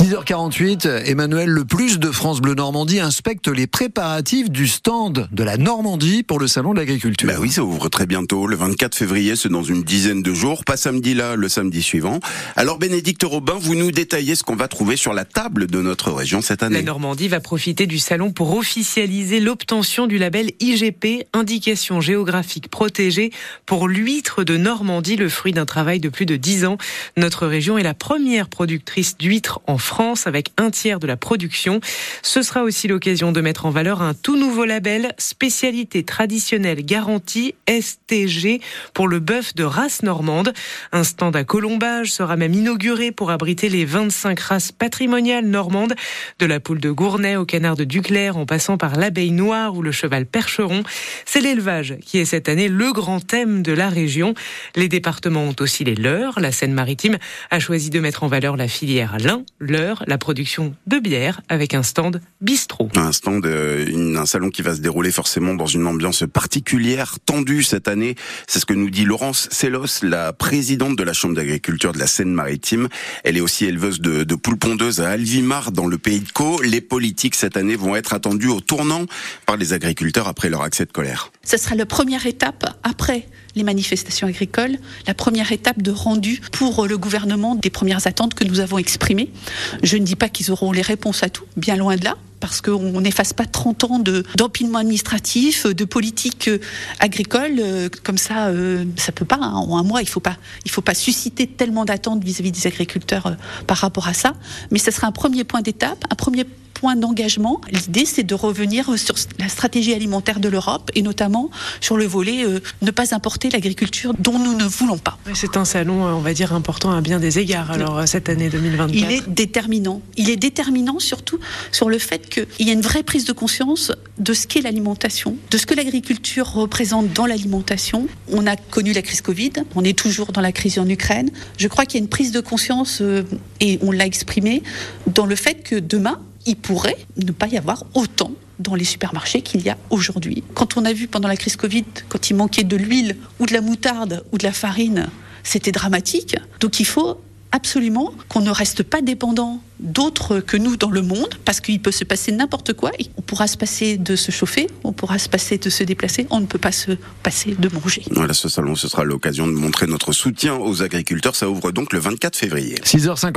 6h48, Emmanuel Le Plus de France Bleu Normandie inspecte les préparatifs du stand de la Normandie pour le Salon de l'Agriculture. Bah oui, ça ouvre très bientôt, le 24 février, c'est dans une dizaine de jours, pas samedi là, le samedi suivant. Alors Bénédicte Robin, vous nous détaillez ce qu'on va trouver sur la table de notre région cette année. La Normandie va profiter du salon pour officialiser l'obtention du label IGP, indication géographique protégée, pour l'huître de Normandie, le fruit d'un travail de plus de 10 ans. Notre région est la première productrice d'huîtres en France avec un tiers de la production. Ce sera aussi l'occasion de mettre en valeur un tout nouveau label spécialité traditionnelle garantie STG pour le bœuf de race normande. Un stand à colombage sera même inauguré pour abriter les 25 races patrimoniales normandes, de la poule de Gournay au canard de Duclair en passant par l'abeille noire ou le cheval percheron. C'est l'élevage qui est cette année le grand thème de la région. Les départements ont aussi les leurs. La Seine-Maritime a choisi de mettre en valeur la filière lin, l'heure, la production de bière avec un stand bistrot. Un stand, euh, un salon qui va se dérouler forcément dans une ambiance particulière, tendue cette année. C'est ce que nous dit Laurence Sellos, la présidente de la Chambre d'agriculture de la Seine-Maritime. Elle est aussi éleveuse de, de poules pondeuses à Alvimar dans le pays de Caux. Les politiques cette année vont être attendues au tournant par les agriculteurs après leur accès de colère. Ce sera la première étape après les manifestations agricoles, la première étape de rendu pour le gouvernement des premières attentes que nous avons exprimées. Je ne dis pas qu'ils auront les réponses à tout, bien loin de là parce qu'on n'efface pas 30 ans d'empilement administratif, de politique euh, agricole, euh, comme ça, euh, ça peut pas, hein. en un mois, il il faut pas susciter tellement d'attentes vis-à-vis des agriculteurs par rapport à ça, mais ce sera un premier point d'étape, un premier point d'engagement. L'idée, c'est de revenir sur la stratégie alimentaire de l'Europe et notamment sur le volet euh, ne pas importer l'agriculture dont nous ne voulons pas. C'est un salon, euh, on va dire, important à bien des égards, alors, euh, cette année 2024. Il est déterminant. Il est déterminant surtout sur le fait qu'il y a une vraie prise de conscience de ce qu'est l'alimentation, de ce que l'agriculture représente dans l'alimentation. On a connu la crise Covid, on est toujours dans la crise en Ukraine. Je crois qu'il y a une prise de conscience, et on l'a exprimé, dans le fait que demain, il pourrait ne pas y avoir autant dans les supermarchés qu'il y a aujourd'hui. Quand on a vu pendant la crise Covid, quand il manquait de l'huile ou de la moutarde ou de la farine, c'était dramatique. Donc il faut absolument qu'on ne reste pas dépendant d'autres que nous dans le monde, parce qu'il peut se passer n'importe quoi. On pourra se passer de se chauffer, on pourra se passer de se déplacer, on ne peut pas se passer de manger. Voilà, ce salon, ce sera l'occasion de montrer notre soutien aux agriculteurs. Ça ouvre donc le 24 février. 6h50.